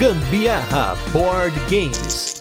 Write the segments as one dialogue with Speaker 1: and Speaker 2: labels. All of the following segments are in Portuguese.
Speaker 1: Gambiarra Board Games.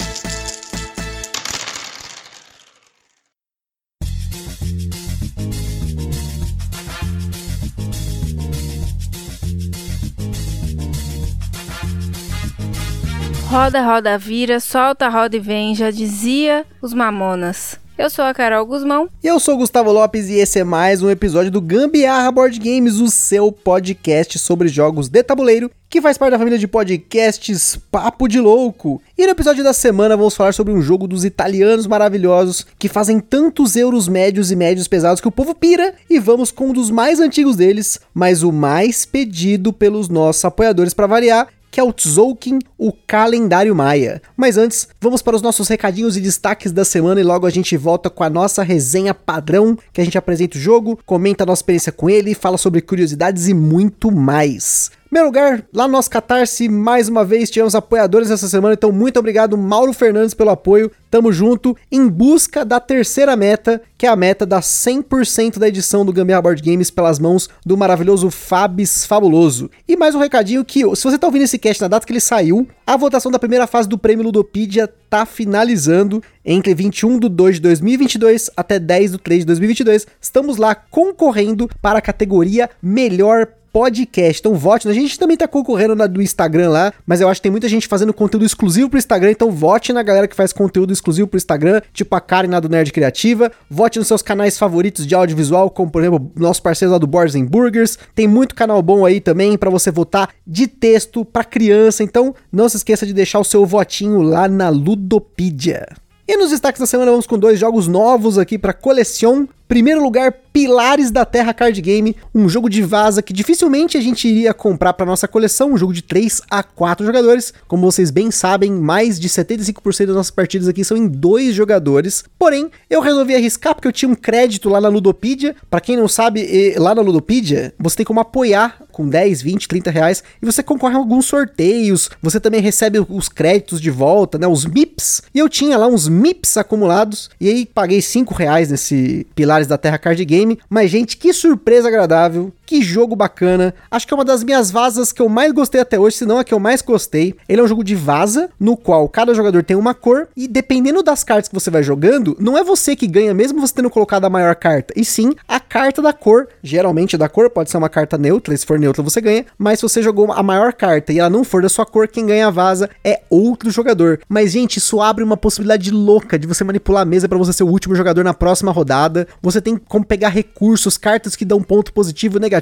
Speaker 2: Roda, roda, vira, solta, roda e vem, já dizia os mamonas. Eu sou a Carol Guzmão.
Speaker 3: E eu sou o Gustavo Lopes e esse é mais um episódio do Gambiarra Board Games, o seu podcast sobre jogos de tabuleiro, que faz parte da família de podcasts Papo de Louco. E no episódio da semana vamos falar sobre um jogo dos italianos maravilhosos que fazem tantos euros médios e médios pesados que o povo pira. E vamos com um dos mais antigos deles, mas o mais pedido pelos nossos apoiadores para variar, que é o Tzolk'in, o calendário maia. Mas antes, vamos para os nossos recadinhos e destaques da semana e logo a gente volta com a nossa resenha padrão, que a gente apresenta o jogo, comenta a nossa experiência com ele, fala sobre curiosidades e muito mais. Meu lugar, lá no nosso Catarse, mais uma vez tivemos apoiadores essa semana, então muito obrigado Mauro Fernandes pelo apoio, tamo junto, em busca da terceira meta, que é a meta da 100% da edição do Gambiarra Board Games pelas mãos do maravilhoso Fabs Fabuloso. E mais um recadinho que, se você tá ouvindo esse cast na data que ele saiu, a votação da primeira fase do prêmio Ludopedia tá finalizando entre 21 de 2 de 2022 até 10 de 3 de 2022. Estamos lá concorrendo para a categoria Melhor podcast. Então vote. A gente também tá concorrendo na do Instagram lá, mas eu acho que tem muita gente fazendo conteúdo exclusivo pro Instagram, então vote na galera que faz conteúdo exclusivo pro Instagram, tipo a Karen lá do Nerd Criativa. Vote nos seus canais favoritos de audiovisual, como por exemplo, nosso parceiro lá do Boards and Burgers. Tem muito canal bom aí também para você votar de texto para criança, então não se esqueça de deixar o seu votinho lá na Ludopedia. E nos destaques da semana vamos com dois jogos novos aqui para coleção. Primeiro lugar, Pilares da Terra Card Game, um jogo de vaza que dificilmente a gente iria comprar para nossa coleção, um jogo de 3 a 4 jogadores. Como vocês bem sabem, mais de 75% das nossas partidas aqui são em dois jogadores. Porém, eu resolvi arriscar porque eu tinha um crédito lá na Ludopedia. Para quem não sabe, lá na Ludopedia, você tem como apoiar com 10, 20, 30 reais e você concorre a alguns sorteios. Você também recebe os créditos de volta, né? Os MIPS. E eu tinha lá uns MIPS acumulados e aí paguei 5 reais nesse Pilares da Terra Card Game. Mas, gente, que surpresa agradável, que jogo bacana. Acho que é uma das minhas vazas que eu mais gostei até hoje, se não a que eu mais gostei. Ele é um jogo de vaza, no qual cada jogador tem uma cor, e dependendo das cartas que você vai jogando, não é você que ganha, mesmo você tendo colocado a maior carta, e sim a carta da cor. Geralmente da cor, pode ser uma carta neutra, se for neutra você ganha, mas se você jogou a maior carta e ela não for da sua cor, quem ganha a vaza é outro jogador. Mas, gente, isso abre uma possibilidade louca de você manipular a mesa para você ser o último jogador na próxima rodada. Você tem como pegar recursos, cartas que dão ponto positivo negativo.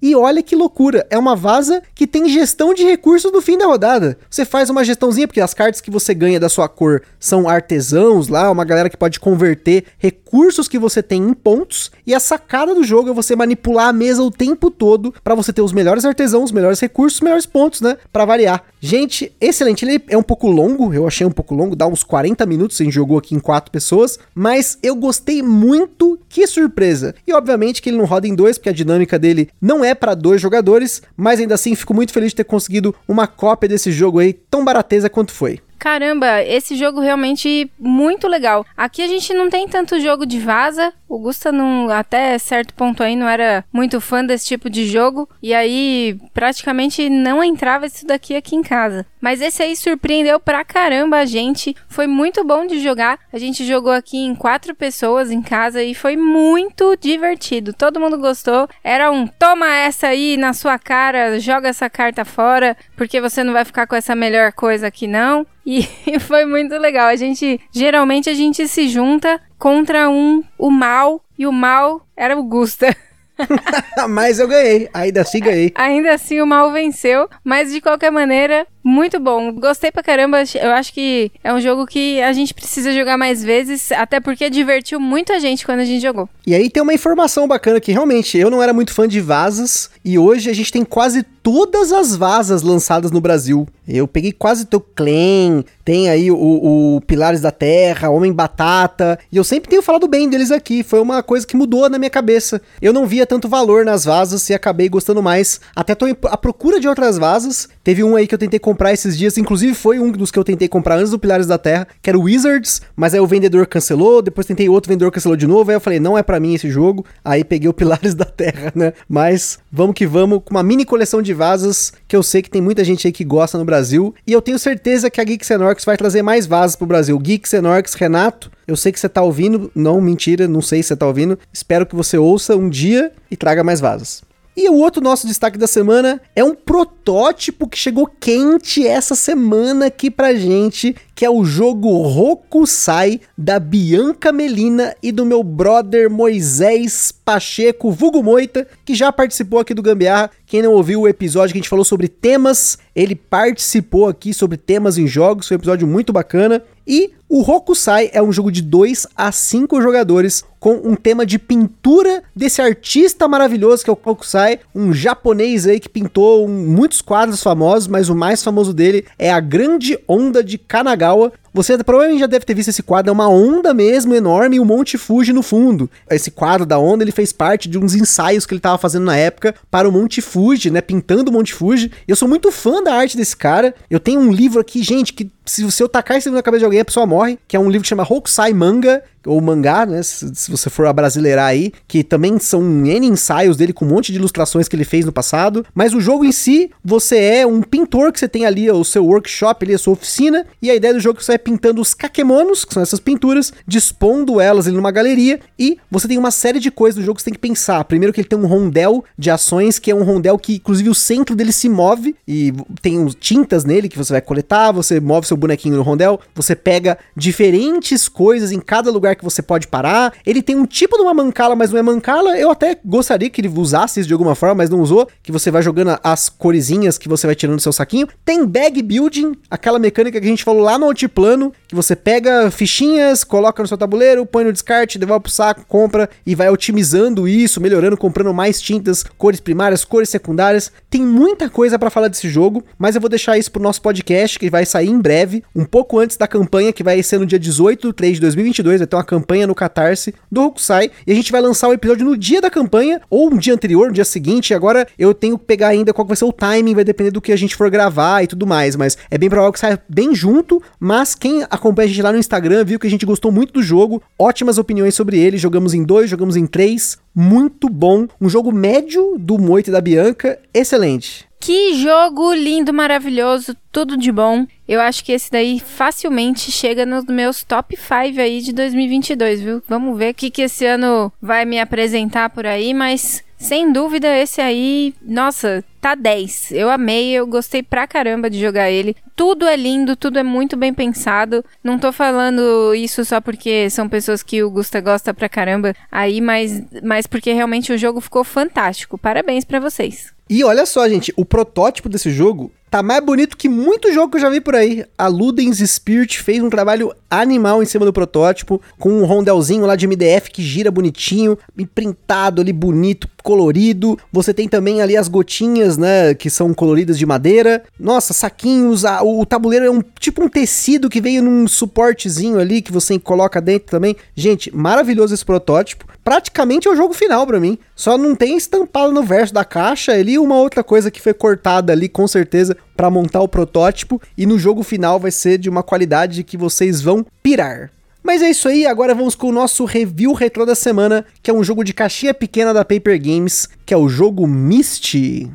Speaker 3: E olha que loucura, é uma vaza que tem gestão de recursos no fim da rodada. Você faz uma gestãozinha, porque as cartas que você ganha da sua cor são artesãos lá, uma galera que pode converter recursos que você tem em pontos. E a sacada do jogo é você manipular a mesa o tempo todo para você ter os melhores artesãos, os melhores recursos, os melhores pontos, né? Para variar. Gente, excelente. Ele é um pouco longo, eu achei um pouco longo, dá uns 40 minutos, a gente jogou aqui em quatro pessoas, mas eu gostei muito, que surpresa. E obviamente que ele não roda em dois, porque a dinâmica dele não é para dois jogadores, mas ainda assim fico muito feliz de ter conseguido uma cópia desse jogo aí, tão barateza quanto foi.
Speaker 2: Caramba, esse jogo realmente muito legal. Aqui a gente não tem tanto jogo de vaza. O Gusta não, até certo ponto aí não era muito fã desse tipo de jogo e aí praticamente não entrava isso daqui aqui em casa. Mas esse aí surpreendeu pra caramba a gente. Foi muito bom de jogar. A gente jogou aqui em quatro pessoas em casa e foi muito divertido. Todo mundo gostou. Era um toma essa aí na sua cara, joga essa carta fora, porque você não vai ficar com essa melhor coisa aqui não. E foi muito legal. A gente geralmente a gente se junta contra um o mal e o mal era o Gusta.
Speaker 3: mas eu ganhei, ainda assim ganhei.
Speaker 2: Ainda assim o mal venceu, mas de qualquer maneira, muito bom. Gostei pra caramba. Eu acho que é um jogo que a gente precisa jogar mais vezes, até porque divertiu muito a gente quando a gente jogou.
Speaker 3: E aí tem uma informação bacana que realmente eu não era muito fã de vasas e hoje a gente tem quase todas as vasas lançadas no Brasil. Eu peguei quase teu Clan, tem aí o, o, Pilares da Terra, Homem Batata, e eu sempre tenho falado bem deles aqui. Foi uma coisa que mudou na minha cabeça. Eu não via tanto valor nas vasas e acabei gostando mais. Até tô à procura de outras vasas. Teve um aí que eu tentei comprar esses dias, inclusive foi um dos que eu tentei comprar antes do Pilares da Terra, que era o Wizards, mas aí o vendedor cancelou, depois tentei outro vendedor cancelou de novo, aí eu falei, não é para mim esse jogo, aí peguei o Pilares da Terra, né? Mas vamos que vamos, com uma mini coleção de vasas, que eu sei que tem muita gente aí que gosta no Brasil, e eu tenho certeza que a Geeks Enorx vai trazer mais vasas pro Brasil. Geeks Enorx, Renato, eu sei que você tá ouvindo, não, mentira, não sei se você tá ouvindo, espero que você ouça um dia e traga mais vasas. E o outro nosso destaque da semana é um protótipo que chegou quente essa semana aqui pra gente, que é o jogo Rokusai da Bianca Melina e do meu brother Moisés Pacheco, vulgo Moita, que já participou aqui do Gambiarra. Quem não ouviu o episódio que a gente falou sobre temas, ele participou aqui sobre temas em jogos, foi um episódio muito bacana. E o Rokusai é um jogo de 2 a 5 jogadores com um tema de pintura desse artista maravilhoso que é o Rokusai, um japonês aí que pintou muitos quadros famosos, mas o mais famoso dele é a Grande Onda de Kanagawa, você provavelmente já deve ter visto esse quadro, é uma onda mesmo enorme e o Monte Fuji no fundo. Esse quadro da onda, ele fez parte de uns ensaios que ele estava fazendo na época para o Monte Fuji, né, pintando o Monte Fuji. Eu sou muito fã da arte desse cara. Eu tenho um livro aqui, gente, que se, eu tacar esse livro na cabeça de alguém, a pessoa morre, que é um livro que chama Hokusai Manga, ou mangá, né? Se, se, você for brasileirar aí, que também são N ensaios dele com um monte de ilustrações que ele fez no passado. Mas o jogo em si, você é um pintor que você tem ali o seu workshop, ali, a sua oficina, e a ideia do jogo é que você vai pintando os kakemonos, que são essas pinturas, dispondo elas ali numa galeria, e você tem uma série de coisas do jogo que você tem que pensar. Primeiro que ele tem um rondel de ações, que é um rondel que, inclusive, o centro dele se move, e tem tintas nele que você vai coletar, você move seu bonequinho no rondel, você pega diferentes coisas em cada lugar que você pode parar. Ele tem um tipo de uma mancala, mas não é mancala. Eu até gostaria que ele usasse isso de alguma forma, mas não usou. Que você vai jogando as coresinhas que você vai tirando do seu saquinho. Tem bag building, aquela mecânica que a gente falou lá no altiplano, que você pega fichinhas, coloca no seu tabuleiro, põe no descarte, devolve pro saco, compra e vai otimizando isso, melhorando, comprando mais tintas, cores primárias, cores secundárias. Tem muita coisa para falar desse jogo, mas eu vou deixar isso pro nosso podcast, que vai sair em breve, um pouco antes da campanha, que vai ser no dia 18 de 3 de 2022, vai ter uma campanha no Catarse do Hokusai. E a gente vai lançar o episódio no dia da campanha, ou um dia anterior, no dia seguinte. Agora eu tenho que pegar ainda qual vai ser o timing, vai depender do que a gente for gravar e tudo mais. Mas é bem provável que saia bem junto. Mas quem acompanha a gente lá no Instagram viu que a gente gostou muito do jogo. Ótimas opiniões sobre ele. Jogamos em dois, jogamos em três. Muito bom. Um jogo médio do Moito e da Bianca. Excelente.
Speaker 2: Que jogo lindo, maravilhoso, tudo de bom. Eu acho que esse daí facilmente chega nos meus top 5 aí de 2022, viu? Vamos ver o que, que esse ano vai me apresentar por aí, mas sem dúvida esse aí, nossa, tá 10. Eu amei, eu gostei pra caramba de jogar ele. Tudo é lindo, tudo é muito bem pensado. Não tô falando isso só porque são pessoas que o Gusta gosta pra caramba aí, mas, mas porque realmente o jogo ficou fantástico. Parabéns para vocês.
Speaker 3: E olha só, gente, o protótipo desse jogo tá mais bonito que muito jogo que eu já vi por aí. A Ludens Spirit fez um trabalho animal em cima do protótipo, com um rondelzinho lá de MDF que gira bonitinho, imprintado ali bonito, colorido. Você tem também ali as gotinhas, né, que são coloridas de madeira. Nossa, saquinhos, a, o, tabuleiro é um tipo um tecido que veio num suportezinho ali que você coloca dentro também. Gente, maravilhoso esse protótipo. Praticamente é o jogo final para mim. Só não tem estampado no verso da caixa ali uma outra coisa que foi cortada ali com certeza para montar o protótipo e no jogo final vai ser de uma qualidade que vocês vão pirar. Mas é isso aí, agora vamos com o nosso review retrô da semana, que é um jogo de caixinha pequena da Paper Games, que é o jogo Misty.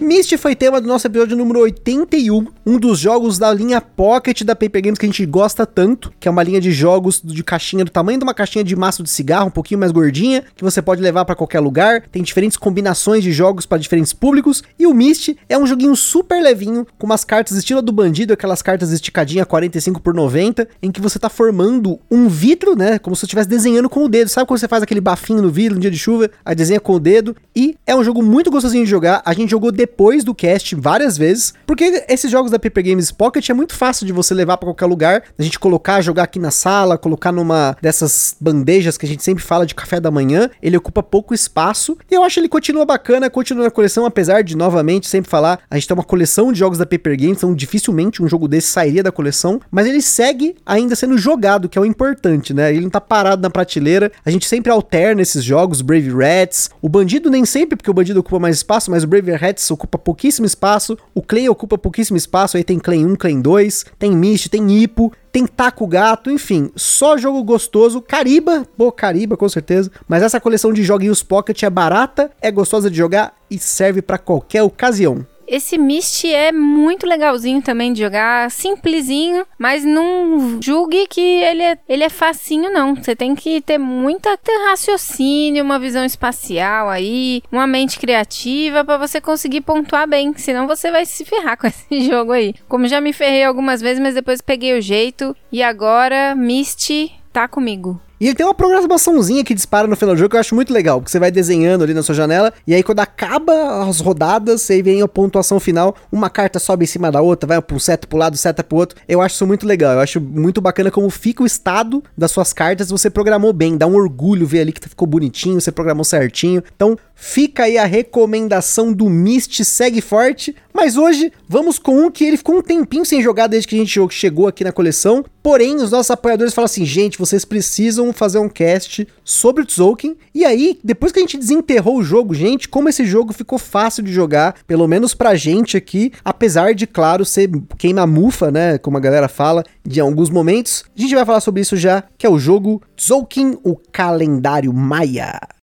Speaker 3: Myst foi tema do nosso episódio número 81, um dos jogos da linha Pocket da Paper Games que a gente gosta tanto, que é uma linha de jogos de caixinha do tamanho de uma caixinha de maço de cigarro, um pouquinho mais gordinha, que você pode levar para qualquer lugar. Tem diferentes combinações de jogos para diferentes públicos. E o Myst é um joguinho super levinho, com umas cartas estilo do bandido, aquelas cartas esticadinha 45 por 90, em que você tá formando um vidro, né, como se você estivesse desenhando com o dedo. Sabe quando você faz aquele bafinho no vidro no dia de chuva, aí desenha com o dedo? E é um jogo muito gostosinho de jogar. A gente jogou depois depois do cast várias vezes, porque esses jogos da Paper Games Pocket é muito fácil de você levar para qualquer lugar, a gente colocar, jogar aqui na sala, colocar numa dessas bandejas que a gente sempre fala de café da manhã, ele ocupa pouco espaço, e eu acho ele continua bacana, continua na coleção, apesar de, novamente, sempre falar, a gente tem uma coleção de jogos da Paper Games, então dificilmente um jogo desse sairia da coleção, mas ele segue ainda sendo jogado, que é o importante, né? Ele não tá parado na prateleira, a gente sempre alterna esses jogos, Brave Rats, o Bandido nem sempre, porque o Bandido ocupa mais espaço, mas o Brave Rats ocupa pouquíssimo espaço, o Clay ocupa pouquíssimo espaço, aí tem Clay 1, Clay 2, tem Mist, tem Ipo, tem Taco Gato, enfim, só jogo gostoso. Cariba, pô, Cariba com certeza. Mas essa coleção de joguinhos Pocket é barata, é gostosa de jogar e serve para qualquer ocasião.
Speaker 2: Esse Mist é muito legalzinho também de jogar, simplesinho, mas não julgue que ele é, ele é facinho, não. Você tem que ter muita ter raciocínio, uma visão espacial aí, uma mente criativa para você conseguir pontuar bem, senão você vai se ferrar com esse jogo aí. Como já me ferrei algumas vezes, mas depois peguei o jeito e agora Mist tá comigo.
Speaker 3: E ele tem uma programaçãozinha que dispara no final do jogo que eu acho muito legal, porque você vai desenhando ali na sua janela, e aí quando acaba as rodadas, aí vem a pontuação final, uma carta sobe em cima da outra, vai um seta pro lado, seta pro outro. Eu acho isso muito legal, eu acho muito bacana como fica o estado das suas cartas, você programou bem, dá um orgulho ver ali que ficou bonitinho, você programou certinho. Então, Fica aí a recomendação do Mist, segue forte. Mas hoje vamos com um que ele ficou um tempinho sem jogar desde que a gente chegou aqui na coleção. Porém, os nossos apoiadores falam assim: gente, vocês precisam fazer um cast sobre o Tzolk'in. E aí, depois que a gente desenterrou o jogo, gente, como esse jogo ficou fácil de jogar, pelo menos pra gente aqui, apesar de, claro, ser queima-mufa, né? Como a galera fala, de alguns momentos. A gente vai falar sobre isso já, que é o jogo Tzolk'in, o calendário Maia.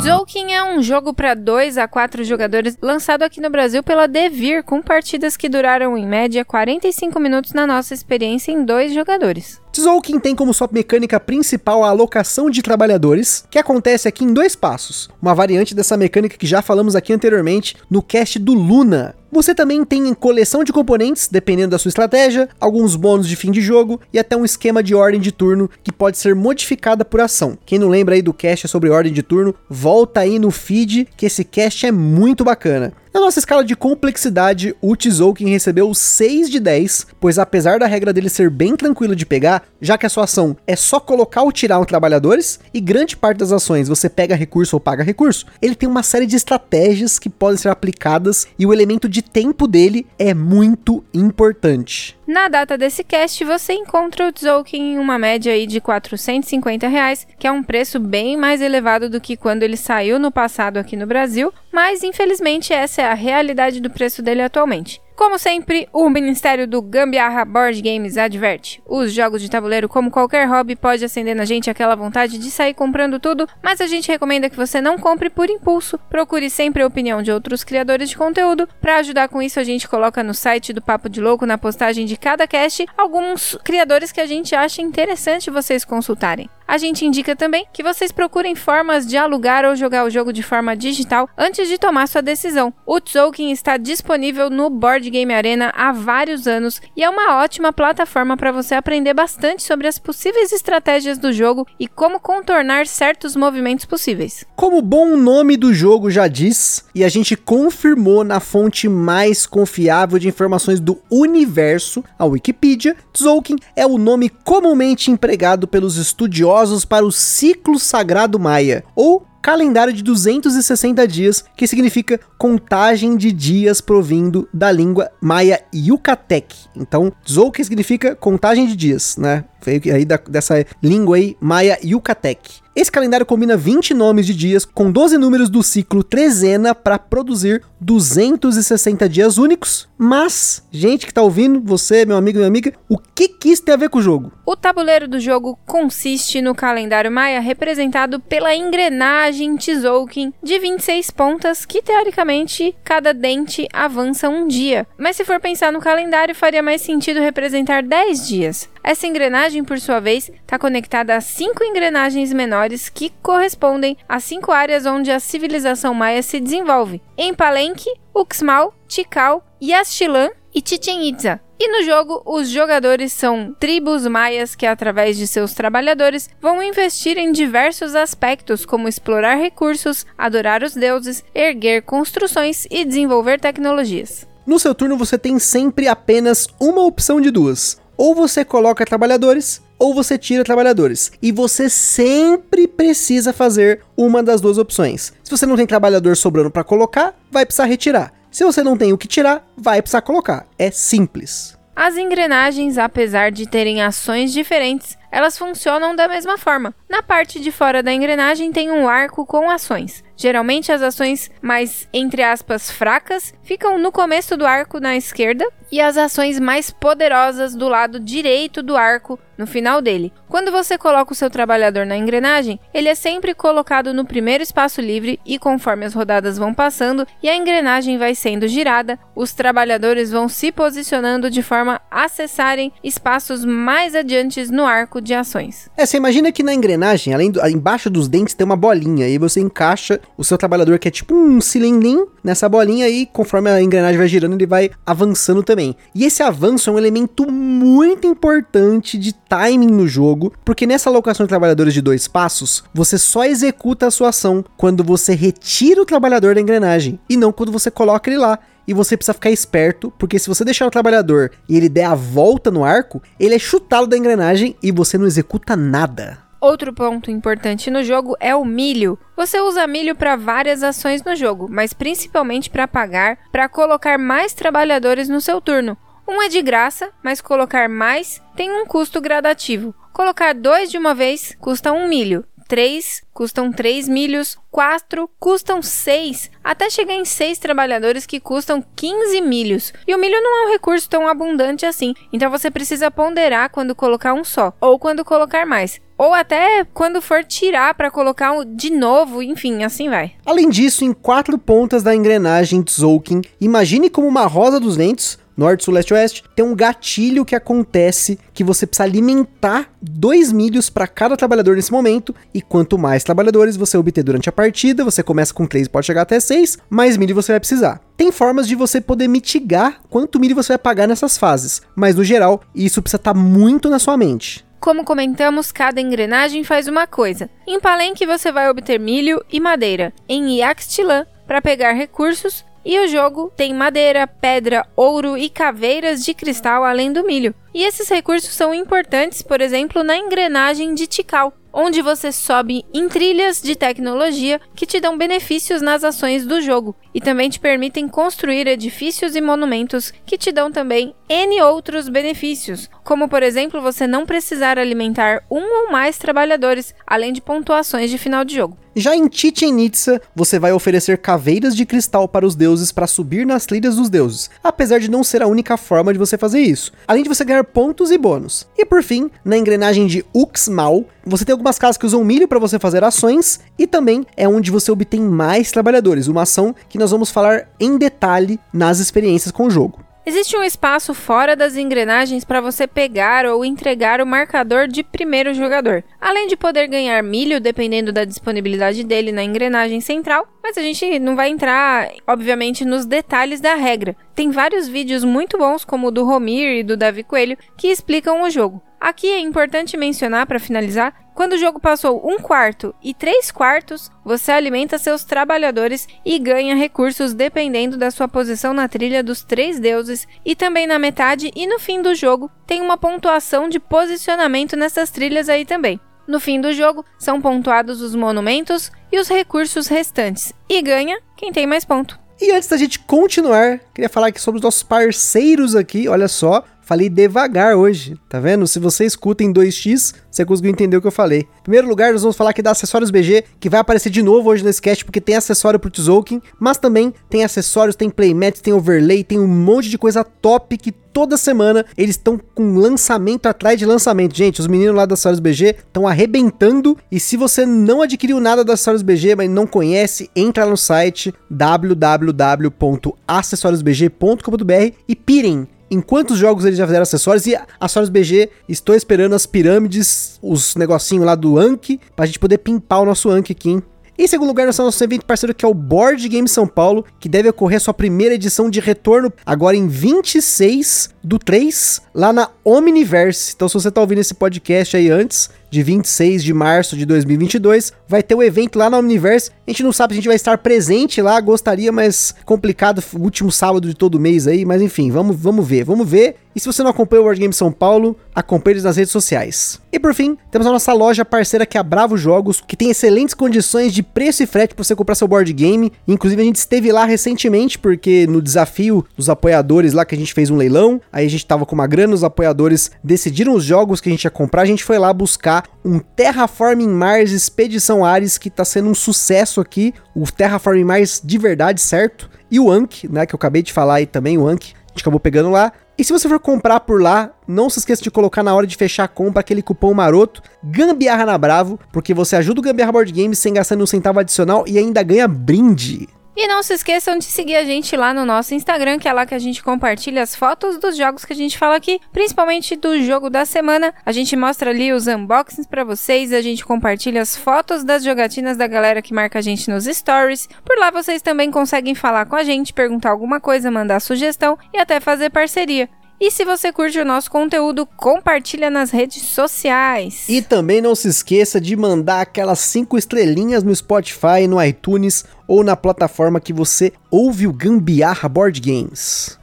Speaker 2: Zolkin é um jogo para 2 a 4 jogadores lançado aqui no Brasil pela Devir, com partidas que duraram em média 45 minutos na nossa experiência em dois jogadores.
Speaker 3: Tzolk'in tem como sua mecânica principal a alocação de trabalhadores, que acontece aqui em dois passos, uma variante dessa mecânica que já falamos aqui anteriormente no cast do Luna. Você também tem coleção de componentes, dependendo da sua estratégia, alguns bônus de fim de jogo e até um esquema de ordem de turno que pode ser modificada por ação. Quem não lembra aí do cast sobre ordem de turno, volta aí no feed que esse cast é muito bacana. Na nossa escala de complexidade, o Tzolk'in recebeu 6 de 10, pois apesar da regra dele ser bem tranquila de pegar, já que a sua ação é só colocar ou tirar um trabalhadores, e grande parte das ações você pega recurso ou paga recurso, ele tem uma série de estratégias que podem ser aplicadas e o elemento de tempo dele é muito importante.
Speaker 2: Na data desse cast, você encontra o Tzolk'in em uma média aí de 450 reais, que é um preço bem mais elevado do que quando ele saiu no passado aqui no Brasil, mas infelizmente essa é a realidade do preço dele atualmente. Como sempre, o Ministério do Gambiarra Board Games adverte: os jogos de tabuleiro, como qualquer hobby, pode acender na gente aquela vontade de sair comprando tudo, mas a gente recomenda que você não compre por impulso. Procure sempre a opinião de outros criadores de conteúdo. Para ajudar com isso, a gente coloca no site do Papo de Louco, na postagem de cada cast, alguns criadores que a gente acha interessante vocês consultarem. A gente indica também que vocês procurem formas de alugar ou jogar o jogo de forma digital antes de tomar sua decisão. O Tzolk'in está disponível no Board Game Arena há vários anos e é uma ótima plataforma para você aprender bastante sobre as possíveis estratégias do jogo e como contornar certos movimentos possíveis.
Speaker 3: Como bom nome do jogo já diz, e a gente confirmou na fonte mais confiável de informações do universo, a Wikipedia, Tzolk'in é o nome comumente empregado pelos estudiosos para o ciclo sagrado maia, ou calendário de 260 dias, que significa contagem de dias provindo da língua maia yucatec. Então, Tzolk'in significa contagem de dias, né? Veio aí da, dessa língua aí, maia yucatec. Esse calendário combina 20 nomes de dias com 12 números do ciclo trezena para produzir 260 dias únicos. Mas, gente que tá ouvindo, você, meu amigo minha amiga, o que que isso tem a ver com o jogo?
Speaker 2: O tabuleiro do jogo consiste no calendário maia representado pela engrenagem Tzolk'in de 26 pontas que teoricamente cada dente avança um dia. Mas se for pensar no calendário, faria mais sentido representar 10 dias. Essa engrenagem, por sua vez, está conectada a cinco engrenagens menores que correspondem às cinco áreas onde a civilização maia se desenvolve: em Palenque, Uxmal, Tikal, Yaxchilán e Chichen Itza. E no jogo, os jogadores são tribos maias que, através de seus trabalhadores, vão investir em diversos aspectos, como explorar recursos, adorar os deuses, erguer construções e desenvolver tecnologias.
Speaker 3: No seu turno, você tem sempre apenas uma opção de duas. Ou você coloca trabalhadores, ou você tira trabalhadores. E você sempre precisa fazer uma das duas opções. Se você não tem trabalhador sobrando para colocar, vai precisar retirar. Se você não tem o que tirar, vai precisar colocar. É simples.
Speaker 2: As engrenagens, apesar de terem ações diferentes, elas funcionam da mesma forma. Na parte de fora da engrenagem tem um arco com ações. Geralmente as ações mais, entre aspas, fracas ficam no começo do arco na esquerda e as ações mais poderosas do lado direito do arco no final dele. Quando você coloca o seu trabalhador na engrenagem, ele é sempre colocado no primeiro espaço livre e conforme as rodadas vão passando e a engrenagem vai sendo girada, os trabalhadores vão se posicionando de forma a acessarem espaços mais adiante no arco de ações.
Speaker 3: É, você imagina que na engrenagem, além do, embaixo dos dentes tem uma bolinha e você encaixa o seu trabalhador que é tipo um cilindrinho nessa bolinha e conforme a engrenagem vai girando ele vai avançando também. E esse avanço é um elemento muito importante de timing no jogo, porque nessa alocação de trabalhadores de dois passos, você só executa a sua ação quando você retira o trabalhador da engrenagem e não quando você coloca ele lá. E você precisa ficar esperto, porque se você deixar o trabalhador e ele der a volta no arco, ele é chutado da engrenagem e você não executa nada.
Speaker 2: Outro ponto importante no jogo é o milho. Você usa milho para várias ações no jogo, mas principalmente para pagar, para colocar mais trabalhadores no seu turno. Um é de graça, mas colocar mais tem um custo gradativo. Colocar dois de uma vez custa um milho. 3 custam 3 milhos, 4 custam 6, até chegar em 6 trabalhadores que custam 15 milhos. E o milho não é um recurso tão abundante assim, então você precisa ponderar quando colocar um só, ou quando colocar mais. Ou até quando for tirar para colocar de novo, enfim, assim vai.
Speaker 3: Além disso, em quatro pontas da engrenagem Tzolk'in, imagine como uma rosa dos ventos, norte, sul, leste, oeste, tem um gatilho que acontece que você precisa alimentar dois milhos para cada trabalhador nesse momento, e quanto mais trabalhadores você obter durante a partida, você começa com três, pode chegar até seis, mais milho você vai precisar. Tem formas de você poder mitigar quanto milho você vai pagar nessas fases, mas no geral, isso precisa estar tá muito na sua mente.
Speaker 2: Como comentamos, cada engrenagem faz uma coisa. Em Palenque você vai obter milho e madeira. Em Yaxtilan, para pegar recursos e o jogo tem madeira, pedra, ouro e caveiras de cristal além do milho. E esses recursos são importantes, por exemplo, na engrenagem de Tikal, onde você sobe em trilhas de tecnologia que te dão benefícios nas ações do jogo e também te permitem construir edifícios e monumentos que te dão também N outros benefícios, como por exemplo você não precisar alimentar um ou mais trabalhadores, além de pontuações de final de jogo.
Speaker 3: Já em Chichen Itza, você vai oferecer caveiras de cristal para os deuses para subir nas trilhas dos deuses, apesar de não ser a única forma de você fazer isso, além de você ganhar pontos e bônus. E por fim, na engrenagem de Uxmal, você tem algumas casas que usam milho para você fazer ações e também é onde você obtém mais trabalhadores, uma ação que nós vamos falar em detalhe nas experiências com o jogo.
Speaker 2: Existe um espaço fora das engrenagens para você pegar ou entregar o marcador de primeiro jogador, além de poder ganhar milho dependendo da disponibilidade dele na engrenagem central, mas a gente não vai entrar, obviamente, nos detalhes da regra. Tem vários vídeos muito bons, como o do Romir e do Davi Coelho, que explicam o jogo. Aqui é importante mencionar, para finalizar, quando o jogo passou um quarto e três quartos, você alimenta seus trabalhadores e ganha recursos dependendo da sua posição na trilha dos três deuses, e também na metade e no fim do jogo tem uma pontuação de posicionamento nessas trilhas aí também. No fim do jogo, são pontuados os monumentos e os recursos restantes, e ganha quem tem mais ponto.
Speaker 3: E antes da gente continuar, queria falar aqui sobre os nossos parceiros aqui, olha só. Falei devagar hoje, tá vendo? Se você escuta em 2x, você conseguiu entender o que eu falei. Em primeiro lugar, nós vamos falar aqui da Acessórios BG, que vai aparecer de novo hoje nesse cast, porque tem acessório pro Tzolk'in, mas também tem acessórios, tem playmats, tem overlay, tem um monte de coisa top que toda semana eles estão com lançamento atrás de lançamento. Gente, os meninos lá da Acessórios BG estão arrebentando, e se você não adquiriu nada da Acessórios BG, mas não conhece, entra no site www.acessoriosbg.com.br e pirem em quantos jogos eles já fizeram acessórios e acessórios BG, estou esperando as pirâmides, os negocinhos lá do Anki, pra gente poder pimpar o nosso Anki aqui, hein? Em segundo lugar, nós temos nosso evento parceiro que é o Board Game São Paulo, que deve ocorrer sua primeira edição de retorno agora em 26 do 3, lá na Omniverse. Então, se você tá ouvindo esse podcast aí antes, de 26 de março de 2022. Vai ter o um evento lá na Omniverse. A gente não sabe se a gente vai estar presente lá, gostaria, mas complicado, último sábado de todo mês aí. Mas enfim, vamos, vamos ver, vamos ver. E se você não acompanha o World Game São Paulo, acompanhe eles nas redes sociais. E por fim, temos a nossa loja parceira que é a Bravo Jogos, que tem excelentes condições de preço e frete para você comprar seu board game. Inclusive a gente esteve lá recentemente porque no desafio dos apoiadores lá que a gente fez um leilão, aí a gente tava com uma grana, os apoiadores decidiram os jogos que a gente ia comprar, a gente foi lá buscar um Terraforming Mars Expedição Ares que tá sendo um sucesso aqui, o Terraforming Mars de verdade, certo? E o Anki, né, que eu acabei de falar aí também, o Anki, a gente acabou pegando lá. E se você for comprar por lá, não se esqueça de colocar na hora de fechar a compra aquele cupom maroto Gambiarra na Bravo, porque você ajuda o Gambiarra Board Games sem gastar nenhum centavo adicional e ainda ganha brinde.
Speaker 2: E não se esqueçam de seguir a gente lá no nosso Instagram, que é lá que a gente compartilha as fotos dos jogos que a gente fala aqui, principalmente do jogo da semana. A gente mostra ali os unboxings para vocês, a gente compartilha as fotos das jogatinas da galera que marca a gente nos stories. Por lá vocês também conseguem falar com a gente, perguntar alguma coisa, mandar sugestão e até fazer parceria. E se você curte o nosso conteúdo, compartilha nas redes sociais.
Speaker 3: E também não se esqueça de mandar aquelas cinco estrelinhas no Spotify, no iTunes ou na plataforma que você ouve o Gambiarra Board Games.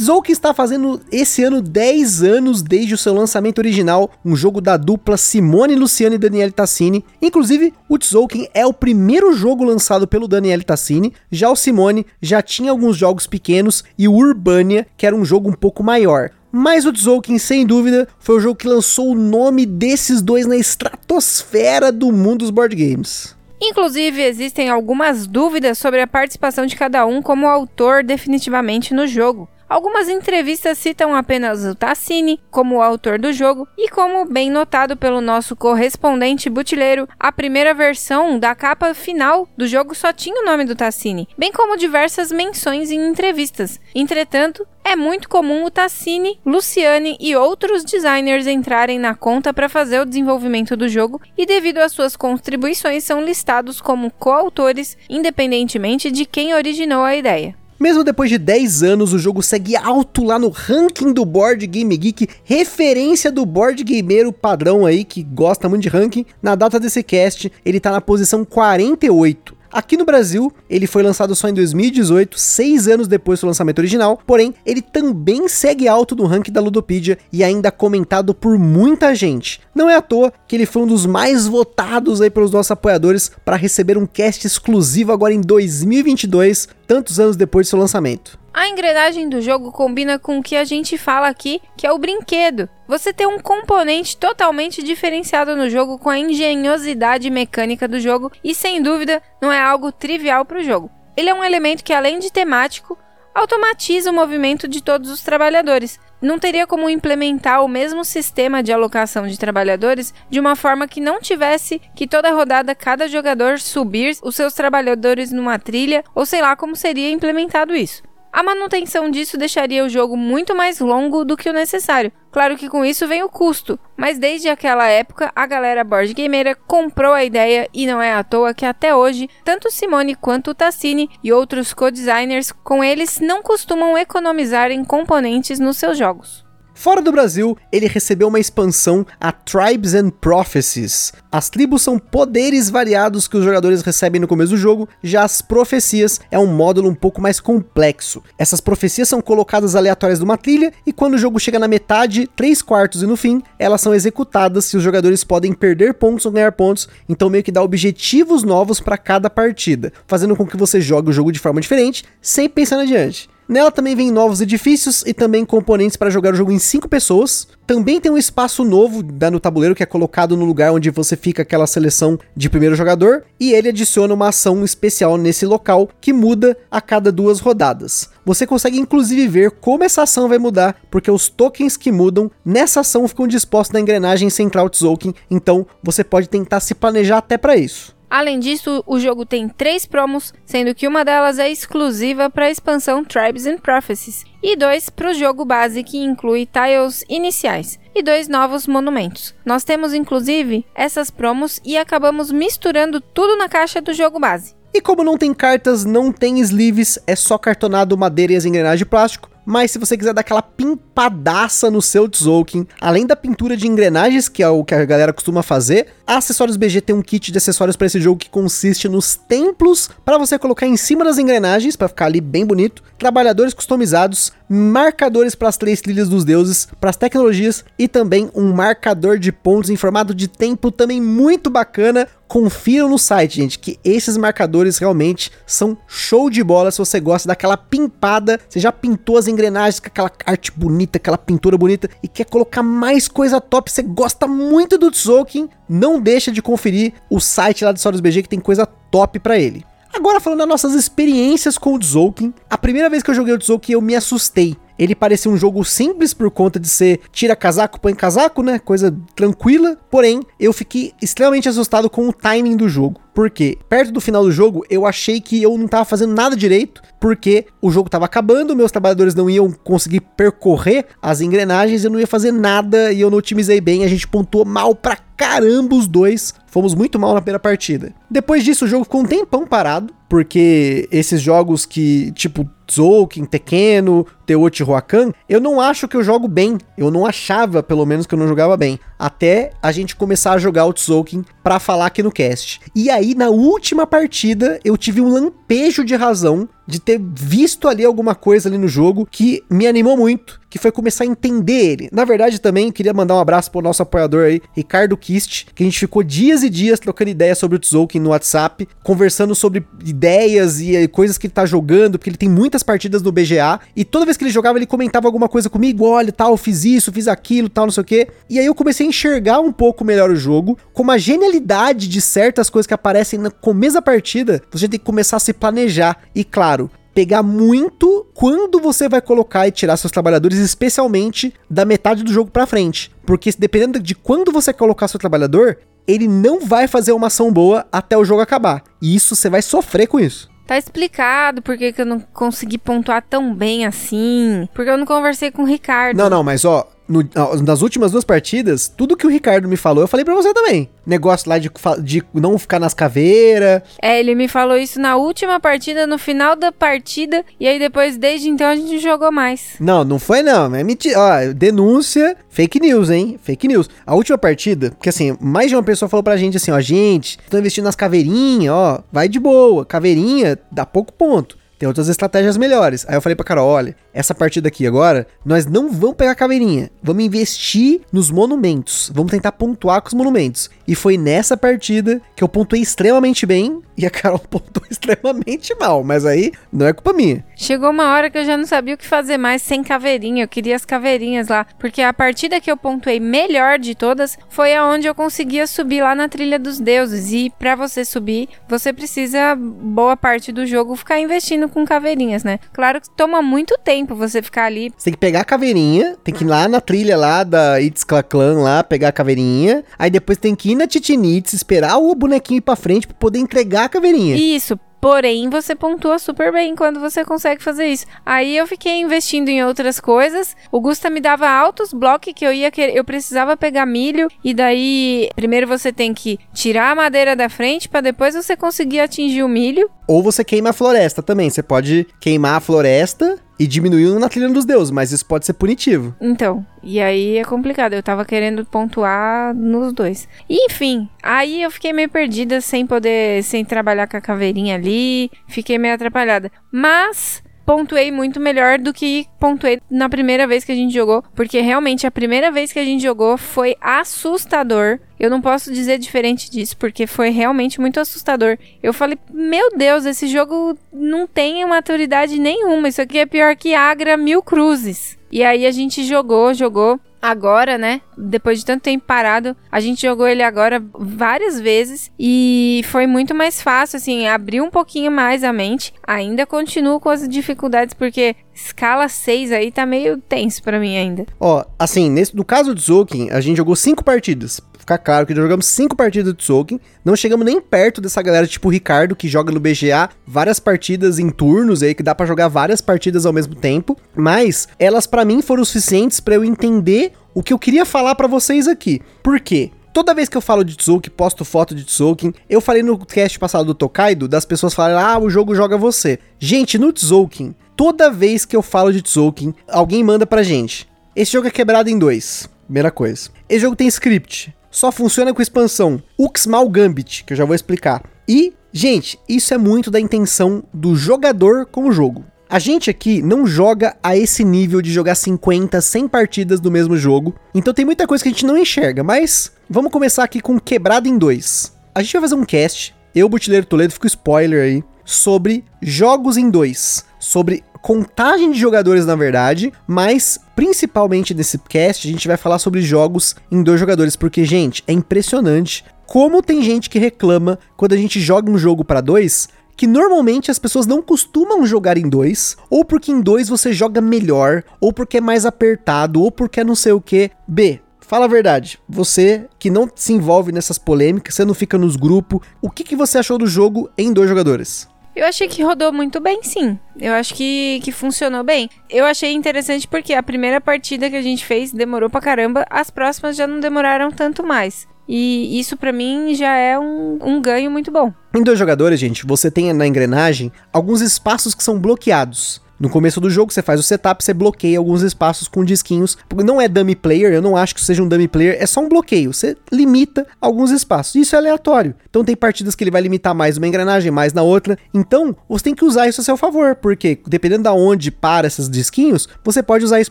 Speaker 3: Zou está fazendo esse ano 10 anos desde o seu lançamento original, um jogo da dupla Simone Luciano e Daniele Tassini. Inclusive, o Tzolk'in é o primeiro jogo lançado pelo Daniele Tassini, já o Simone já tinha alguns jogos pequenos e o Urbania, que era um jogo um pouco maior. Mas o Tzolk'in, sem dúvida, foi o jogo que lançou o nome desses dois na estratosfera do mundo dos board games.
Speaker 2: Inclusive, existem algumas dúvidas sobre a participação de cada um como autor definitivamente no jogo. Algumas entrevistas citam apenas o Tassini como o autor do jogo e como bem notado pelo nosso correspondente butileiro, a primeira versão da capa final do jogo só tinha o nome do Tassini, bem como diversas menções em entrevistas. Entretanto, é muito comum o Tassini, Luciane e outros designers entrarem na conta para fazer o desenvolvimento do jogo e, devido às suas contribuições, são listados como coautores, independentemente de quem originou a ideia.
Speaker 3: Mesmo depois de 10 anos, o jogo segue alto lá no ranking do Board Game Geek, referência do board gameiro padrão aí, que gosta muito de ranking. Na data desse cast, ele tá na posição 48. Aqui no Brasil, ele foi lançado só em 2018, seis anos depois do lançamento original, porém, ele também segue alto no ranking da Ludopedia e ainda comentado por muita gente. Não é à toa que ele foi um dos mais votados aí pelos nossos apoiadores para receber um cast exclusivo agora em 2022, tantos anos depois do seu lançamento.
Speaker 2: A engrenagem do jogo combina com o que a gente fala aqui, que é o brinquedo. Você tem um componente totalmente diferenciado no jogo com a engenhosidade mecânica do jogo e sem dúvida não é algo trivial para o jogo. Ele é um elemento que além de temático, automatiza o movimento de todos os trabalhadores. Não teria como implementar o mesmo sistema de alocação de trabalhadores de uma forma que não tivesse que toda rodada cada jogador subir os seus trabalhadores numa trilha, ou sei lá como seria implementado isso. A manutenção disso deixaria o jogo muito mais longo do que o necessário. Claro que com isso vem o custo, mas desde aquela época a galera board gameira comprou a ideia e não é à toa que até hoje tanto Simone quanto Tassini e outros co-designers com eles não costumam economizar em componentes nos seus jogos.
Speaker 3: Fora do Brasil, ele recebeu uma expansão, a Tribes and Prophecies. As tribos são poderes variados que os jogadores recebem no começo do jogo, já as profecias é um módulo um pouco mais complexo. Essas profecias são colocadas aleatórias numa trilha e quando o jogo chega na metade, 3 quartos e no fim, elas são executadas e os jogadores podem perder pontos ou ganhar pontos, então meio que dá objetivos novos para cada partida, fazendo com que você jogue o jogo de forma diferente, sem pensar adiante. Nela também vem novos edifícios e também componentes para jogar o jogo em 5 pessoas. Também tem um espaço novo no tabuleiro que é colocado no lugar onde você fica aquela seleção de primeiro jogador. E ele adiciona uma ação especial nesse local que muda a cada duas rodadas. Você consegue inclusive ver como essa ação vai mudar, porque os tokens que mudam nessa ação ficam dispostos na engrenagem central Tzolk'in, então você pode tentar se planejar até para isso.
Speaker 2: Além disso, o jogo tem três promos, sendo que uma delas é exclusiva para a expansão Tribes and Prophecies, e dois para o jogo base que inclui tiles iniciais e dois novos monumentos. Nós temos inclusive essas promos e acabamos misturando tudo na caixa do jogo base.
Speaker 3: E como não tem cartas, não tem sleeves, é só cartonado, madeira e as engrenagens de plástico. Mas se você quiser dar aquela pimpadaça no seu Tzolk'in, além da pintura de engrenagens, que é o que a galera costuma fazer, a Acessórios BG tem um kit de acessórios para esse jogo que consiste nos templos para você colocar em cima das engrenagens para ficar ali bem bonito, trabalhadores customizados, marcadores para as três trilhas dos deuses, para as tecnologias e também um marcador de pontos em formato de templo também muito bacana. Confiram no site, gente, que esses marcadores realmente são show de bola se você gosta daquela pimpada. Você já pintou as engrenagens com aquela arte bonita, aquela pintura bonita e quer colocar mais coisa top, você gosta muito do Tzolk'in, não deixa de conferir o site lá do Soros BG que tem coisa top para ele. Agora falando das nossas experiências com o Tzolk'in, a primeira vez que eu joguei o Tzolk'in eu me assustei. Ele parecia um jogo simples por conta de ser tira casaco, põe casaco, né? Coisa tranquila. Porém, eu fiquei extremamente assustado com o timing do jogo. Porque perto do final do jogo, eu achei que eu não tava fazendo nada direito, porque o jogo tava acabando, meus trabalhadores não iam conseguir percorrer as engrenagens, eu não ia fazer nada e eu não otimizei bem, a gente pontuou mal pra caramba os dois. Fomos muito mal na primeira partida. Depois disso, o jogo ficou um tempão parado, porque esses jogos que, tipo, Tzolk'in, Tekkeno, Teotihuacan, eu não acho que eu jogo bem. Eu não achava, pelo menos, que eu não jogava bem. Até a gente começar a jogar o Tzolk'in pra falar aqui no cast. E aí, na última partida, eu tive um lampejo de razão de ter visto ali alguma coisa ali no jogo que me animou muito, que foi começar a entender ele. Na verdade, também queria mandar um abraço pro nosso apoiador aí, Ricardo Kist, que a gente ficou dias e dias trocando ideias sobre o Tzolk'in no WhatsApp, conversando sobre ideias e coisas que ele tá jogando, porque ele tem muitas partidas no BGA, e toda vez que ele jogava, ele comentava alguma coisa comigo, olha, tal, fiz isso, fiz aquilo, tal, não sei o quê. E aí eu comecei a enxergar um pouco melhor o jogo, com uma genialidade de certas coisas que aparecem no começo da partida, você tem que começar a se planejar. E claro, pegar muito quando você vai colocar e tirar seus trabalhadores, especialmente da metade do jogo para frente. Porque dependendo de quando você colocar seu trabalhador, ele não vai fazer uma ação boa até o jogo acabar. E isso você vai sofrer com isso.
Speaker 2: Tá explicado por que, que eu não consegui pontuar tão bem assim. Porque eu não conversei com o Ricardo.
Speaker 3: Não, não, mas ó, no, nas últimas duas partidas, tudo que o Ricardo me falou, eu falei para você também. Negócio lá de, de não ficar nas caveiras.
Speaker 2: É, ele me falou isso na última partida, no final da partida, e aí depois, desde então, a gente jogou mais.
Speaker 3: Não, não foi não, é mentira. Ó, denúncia, fake news, hein? Fake news. A última partida, porque assim, mais de uma pessoa falou pra gente assim, ó, gente, estão investindo nas caveirinhas, ó, vai de boa, caveirinha dá pouco ponto. Tem outras estratégias melhores. Aí eu falei pra Carol, olha, essa partida aqui agora, nós não vamos pegar caveirinha. Vamos investir nos monumentos. Vamos tentar pontuar com os monumentos. E foi nessa partida que eu pontuei extremamente bem e a Carol pontuou extremamente mal. Mas aí não é culpa minha.
Speaker 2: Chegou uma hora que eu já não sabia o que fazer mais sem caveirinha. Eu queria as caveirinhas lá. Porque a partida que eu pontuei melhor de todas foi aonde eu conseguia subir lá na trilha dos deuses. E para você subir, você precisa, boa parte do jogo, ficar investindo com caveirinhas, né? Claro que toma muito tempo você ficar ali.
Speaker 3: Você tem que pegar a caveirinha, tem que ir lá na trilha lá da Itzcla Clan lá, pegar a caveirinha. Aí depois tem que ir na Titinitz, esperar o bonequinho ir pra frente pra poder entregar a caveirinha.
Speaker 2: Isso, Porém, você pontua super bem quando você consegue fazer isso. Aí eu fiquei investindo em outras coisas. O Gusta me dava altos blocos que eu ia querer. Eu precisava pegar milho. E daí, primeiro você tem que tirar a madeira da frente para depois você conseguir atingir o milho.
Speaker 3: Ou você queima a floresta também. Você pode queimar a floresta e diminuiu na trilha dos deuses, mas isso pode ser punitivo.
Speaker 2: Então, e aí é complicado. Eu tava querendo pontuar nos dois. E, enfim, aí eu fiquei meio perdida sem poder, sem trabalhar com a caveirinha ali. Fiquei meio atrapalhada. Mas pontuei muito melhor do que pontuei na primeira vez que a gente jogou, porque realmente a primeira vez que a gente jogou foi assustador. Eu não posso dizer diferente disso, porque foi realmente muito assustador. Eu falei, meu Deus, esse jogo não tem maturidade nenhuma. Isso aqui é pior que Agra Mil Cruzes. E aí a gente jogou, jogou agora, né? Depois de tanto tempo parado, a gente jogou ele agora várias vezes e foi muito mais fácil, assim, abriu um pouquinho mais a mente. Ainda continuo com as dificuldades porque escala 6 aí tá meio tenso para mim ainda.
Speaker 3: Ó, assim, nesse, no caso do Zokin, a gente jogou cinco partidas. ficar claro que jogamos cinco partidas de Tzolk'in, não chegamos nem perto dessa galera tipo o Ricardo, que joga no BGA várias partidas em turnos aí, que dá para jogar várias partidas ao mesmo tempo, mas elas para mim foram suficientes para eu entender o que eu queria falar para vocês aqui. Por quê? Toda vez que eu falo de Tzolk'in, posto foto de Tzolk'in, eu falei no cast passado do Tokaido, das pessoas falarem, ah, o jogo joga você. Gente, no Tzolk'in, toda vez que eu falo de Tzolk'in, alguém manda pra gente. Esse jogo é quebrado em dois. Primeira coisa. Esse jogo tem script. Só funciona com expansão. Uxmal Gambit, que eu já vou explicar. E, gente, isso é muito da intenção do jogador com o jogo. A gente aqui não joga a esse nível de jogar 50, 100 partidas do mesmo jogo. Então tem muita coisa que a gente não enxerga, mas vamos começar aqui com quebrado em dois. A gente vai fazer um cast, eu, Butileiro Toledo, fico spoiler aí, sobre jogos em dois. Sobre contagem de jogadores, na verdade, mas principalmente nesse cast a gente vai falar sobre jogos em dois jogadores, porque, gente, é impressionante como tem gente que reclama quando a gente joga um jogo para dois que normalmente as pessoas não costumam jogar em dois, ou porque em dois você joga melhor, ou porque é mais apertado, ou porque é não sei o que. B, Fala a verdade, você que não se envolve nessas polêmicas, você não fica nos grupos, o que, que você achou do jogo em dois jogadores?
Speaker 2: Eu achei que rodou muito bem, sim. Eu acho que, que funcionou bem. Eu achei interessante porque a primeira partida que a gente fez demorou pra caramba, as próximas já não demoraram tanto mais. E isso para mim já é um, um ganho muito bom.
Speaker 3: Em dois jogadores, gente, você tem na engrenagem alguns espaços que são bloqueados. No começo do jogo, você faz o setup, você bloqueia alguns espaços com disquinhos. Não é dummy player, eu não acho que seja um dummy player, é só um bloqueio. Você limita alguns espaços. Isso é aleatório. Então tem partidas que ele vai limitar mais uma engrenagem, mais na outra. Então, você tem que usar isso a seu favor, porque dependendo da onde para esses disquinhos, você pode usar isso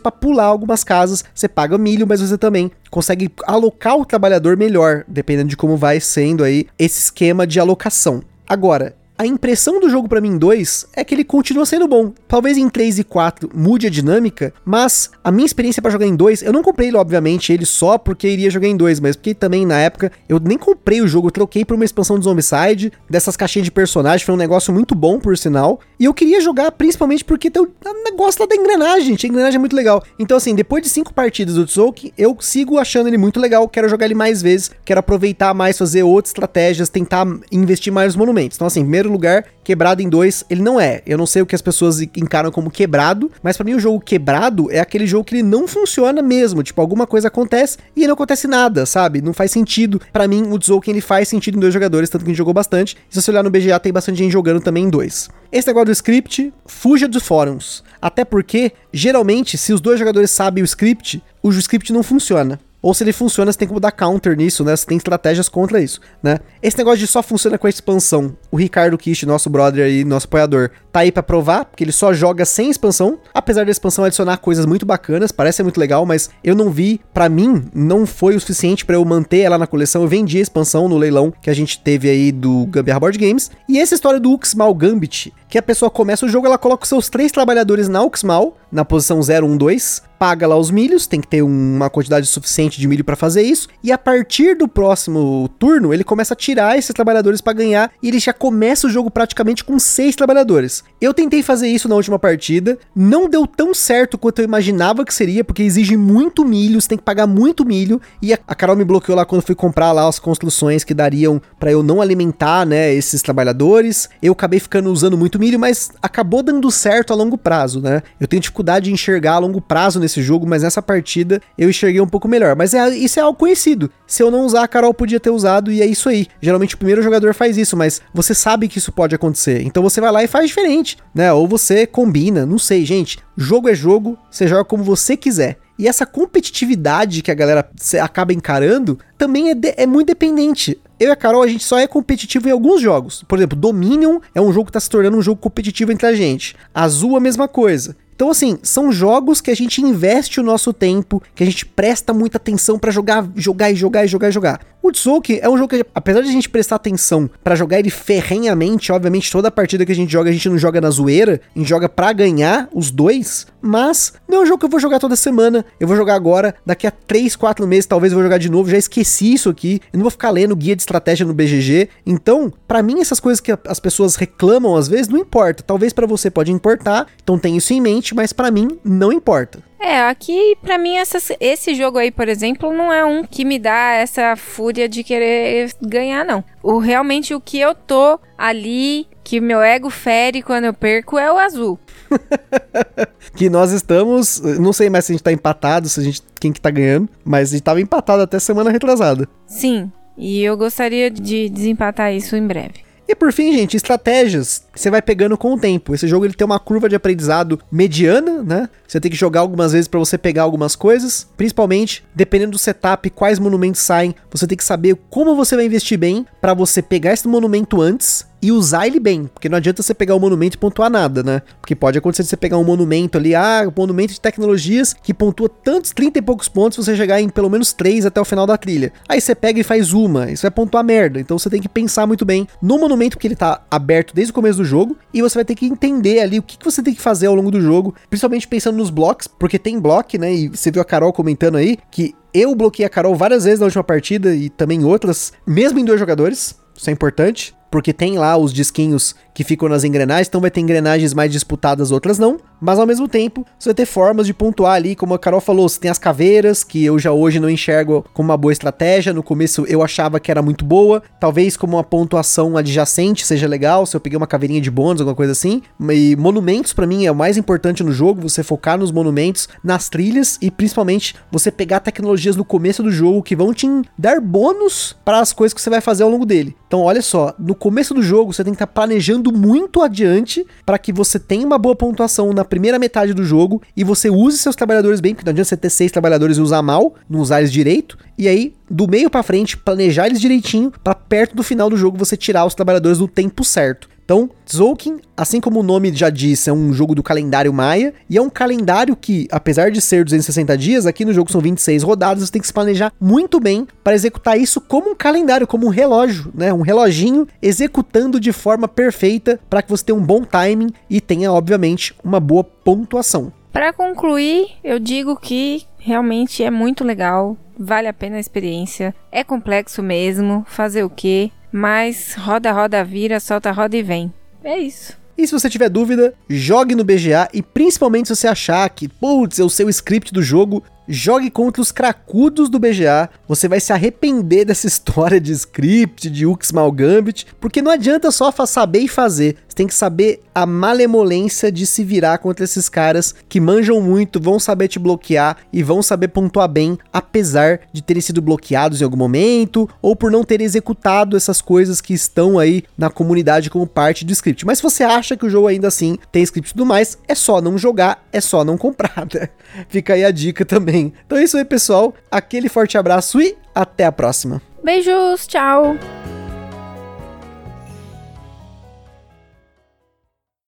Speaker 3: para pular algumas casas. Você paga milho, mas você também consegue alocar o trabalhador melhor, dependendo de como vai sendo aí esse esquema de alocação. Agora, a impressão do jogo para mim 2 é que ele continua sendo bom. Talvez em 3 e 4 mude a dinâmica, mas a minha experiência para jogar em 2, eu não comprei ele, obviamente, ele só porque iria jogar em 2, mas porque também na época eu nem comprei o jogo, eu troquei por uma expansão do Zombicide, dessas caixinhas de personagem, foi um negócio muito bom, por sinal. E eu queria jogar principalmente porque tem o negócio lá da engrenagem, a engrenagem é muito legal. Então, assim, depois de 5 partidas do Tzolk'in, eu sigo achando ele muito legal, quero jogar ele mais vezes, quero aproveitar mais, fazer outras estratégias, tentar investir mais nos monumentos. Então, assim, primeiro lugar, quebrado em dois, ele não é. Eu não sei o que as pessoas encaram como quebrado, mas para mim o jogo quebrado é aquele jogo que ele não funciona mesmo. Tipo, alguma coisa acontece e não acontece nada, sabe? Não faz sentido. Para mim, o Tzolk'in ele faz sentido em dois jogadores, tanto que a gente jogou bastante. E se você olhar no BGA, tem bastante gente jogando também em dois. Esse negócio do script, fuja dos fóruns. Até porque, geralmente, se os dois jogadores sabem o script, o script não funciona. Ou se ele funciona, você tem como dar counter nisso, né? Você tem estratégias contra isso, né? Esse negócio de só funciona com a expansão. O Ricardo Kish, nosso brother aí, nosso apoiador, tá aí para provar, porque ele só joga sem expansão. Apesar da expansão adicionar coisas muito bacanas, parece ser muito legal, mas eu não vi, para mim, não foi o suficiente para eu manter ela na coleção. Eu vendi a expansão no leilão que a gente teve aí do Gambiarra Board Games. E essa história do Uxmal Gambit, que a pessoa começa o jogo, ela coloca os seus três trabalhadores na Uxmal, na posição 0, 1, 2, paga lá os milhos, tem que ter uma quantidade suficiente de milho para fazer isso, e a partir do próximo turno, ele começa a tirar esses trabalhadores para ganhar, e ele já começa o jogo praticamente com seis trabalhadores. Eu tentei fazer isso na última partida, não deu tão certo quanto eu imaginava que seria, porque exige muito milho, você tem que pagar muito milho, e a, Carol me bloqueou lá quando fui comprar lá as construções que dariam para eu não alimentar, né, esses trabalhadores. Eu acabei ficando usando muito milho, mas acabou dando certo a longo prazo, né? Eu tenho de enxergar a longo prazo nesse nesse jogo, mas nessa partida eu enxerguei um pouco melhor. Mas é, isso é algo conhecido. Se eu não usar, a Carol podia ter usado e é isso aí. Geralmente o primeiro jogador faz isso, mas você sabe que isso pode acontecer. Então você vai lá e faz diferente, né? Ou você combina, não sei, gente. Jogo é jogo, você joga como você quiser. E essa competitividade que a galera acaba encarando também é, de, é muito dependente. Eu e a Carol, a gente só é competitivo em alguns jogos. Por exemplo, Dominion é um jogo que está se tornando um jogo competitivo entre a gente. Azul, a mesma coisa. Então, assim, são jogos que a gente investe o nosso tempo, que a gente presta muita atenção para jogar, jogar e jogar e jogar e jogar. O Tsuki é um jogo que, apesar de a gente prestar atenção para jogar ele ferrenhamente, obviamente toda partida que a gente joga, a gente não joga na zoeira, a gente joga pra ganhar os dois, mas não é um jogo que eu vou jogar toda semana, eu vou jogar agora, daqui a 3, 4 meses talvez eu vou jogar de novo, já esqueci isso aqui, eu não vou ficar lendo guia de estratégia no BGG, então, para mim essas coisas que as pessoas reclamam às vezes, não importa, talvez para você pode importar, então tem isso em mente, mas para mim não importa.
Speaker 2: É, aqui pra mim essa, esse jogo aí, por exemplo, não é um que me dá essa fúria de querer ganhar, não. O realmente o que eu tô ali, que meu ego fere quando eu perco é o azul.
Speaker 3: que nós estamos, não sei mais se a gente tá empatado, se a gente quem que tá ganhando, mas a gente tava empatado até semana retrasada.
Speaker 2: Sim, e eu gostaria de desempatar isso em breve.
Speaker 3: E por fim, gente, estratégias você vai pegando com o tempo. Esse jogo ele tem uma curva de aprendizado mediana, né? Você tem que jogar algumas vezes para você pegar algumas coisas, principalmente dependendo do setup, quais monumentos saem, você tem que saber como você vai investir bem para você pegar esse monumento antes e usar ele bem, porque não adianta você pegar o um monumento e pontuar nada, né? Porque pode acontecer de você pegar um monumento ali, ah, um monumento de tecnologias que pontua tantos 30 e poucos pontos, você chegar em pelo menos 3 até o final da trilha. Aí você pega e faz uma, isso vai pontuar merda. Então você tem que pensar muito bem no monumento que ele tá aberto desde o começo do jogo e você vai ter que entender ali o que, que você tem que fazer ao longo do jogo, principalmente pensando nos blocos, porque tem bloco, né? E você viu a Carol comentando aí que eu bloqueei a Carol várias vezes na última partida e também outras, mesmo em dois jogadores. Isso é importante porque tem lá os disquinhos que ficam nas engrenagens, então vai ter engrenagens mais disputadas, outras não. Mas ao mesmo tempo, você vai ter formas de pontuar ali, como a Carol falou, você tem as caveiras, que eu já hoje não enxergo como uma boa estratégia. No começo eu achava que era muito boa, talvez como uma pontuação adjacente seja legal, se eu peguei uma caveirinha de bônus, alguma coisa assim. E monumentos para mim é o mais importante no jogo, você focar nos monumentos, nas trilhas e principalmente você pegar tecnologias no começo do jogo que vão te dar bônus para as coisas que você vai fazer ao longo dele. Então, olha só, no começo do jogo você tem que estar tá planejando muito adiante para que você tenha uma boa pontuação na primeira metade do jogo e você use seus trabalhadores bem, porque não adianta você ter seis trabalhadores e usar mal, não usar eles direito, e aí do meio para frente planejar eles direitinho para perto do final do jogo você tirar os trabalhadores no tempo certo. Então, Tzolk'in, assim como o nome já disse, é um jogo do calendário maia, e é um calendário que, apesar de ser 260 dias, aqui no jogo são 26 rodadas, você tem que se planejar muito bem para executar isso como um calendário, como um relógio, né? Um reloginho executando de forma perfeita para que você tenha um bom timing e tenha, obviamente, uma boa pontuação.
Speaker 2: Para concluir, eu digo que realmente é muito legal, vale a pena a experiência, é complexo mesmo, fazer o quê? Mas roda, roda, vira, solta, roda e vem. É isso.
Speaker 3: E se você tiver dúvida, jogue no BGA e principalmente se você achar que, putz, é o seu script do jogo jogue contra os cracudos do BGA. Você vai se arrepender dessa história de script, de Uxmal Gambit, porque não adianta só saber e fazer. Tem que saber a malemolência de se virar contra esses caras que manjam muito, vão saber te bloquear e vão saber pontuar bem, apesar de terem sido bloqueados em algum momento ou por não ter executado essas coisas que estão aí na comunidade como parte do script. Mas se você acha que o jogo ainda assim tem script e tudo mais, é só não jogar, é só não comprar, né? Fica aí a dica também então é isso aí, pessoal. Aquele forte abraço e até a próxima.
Speaker 2: Beijos, tchau.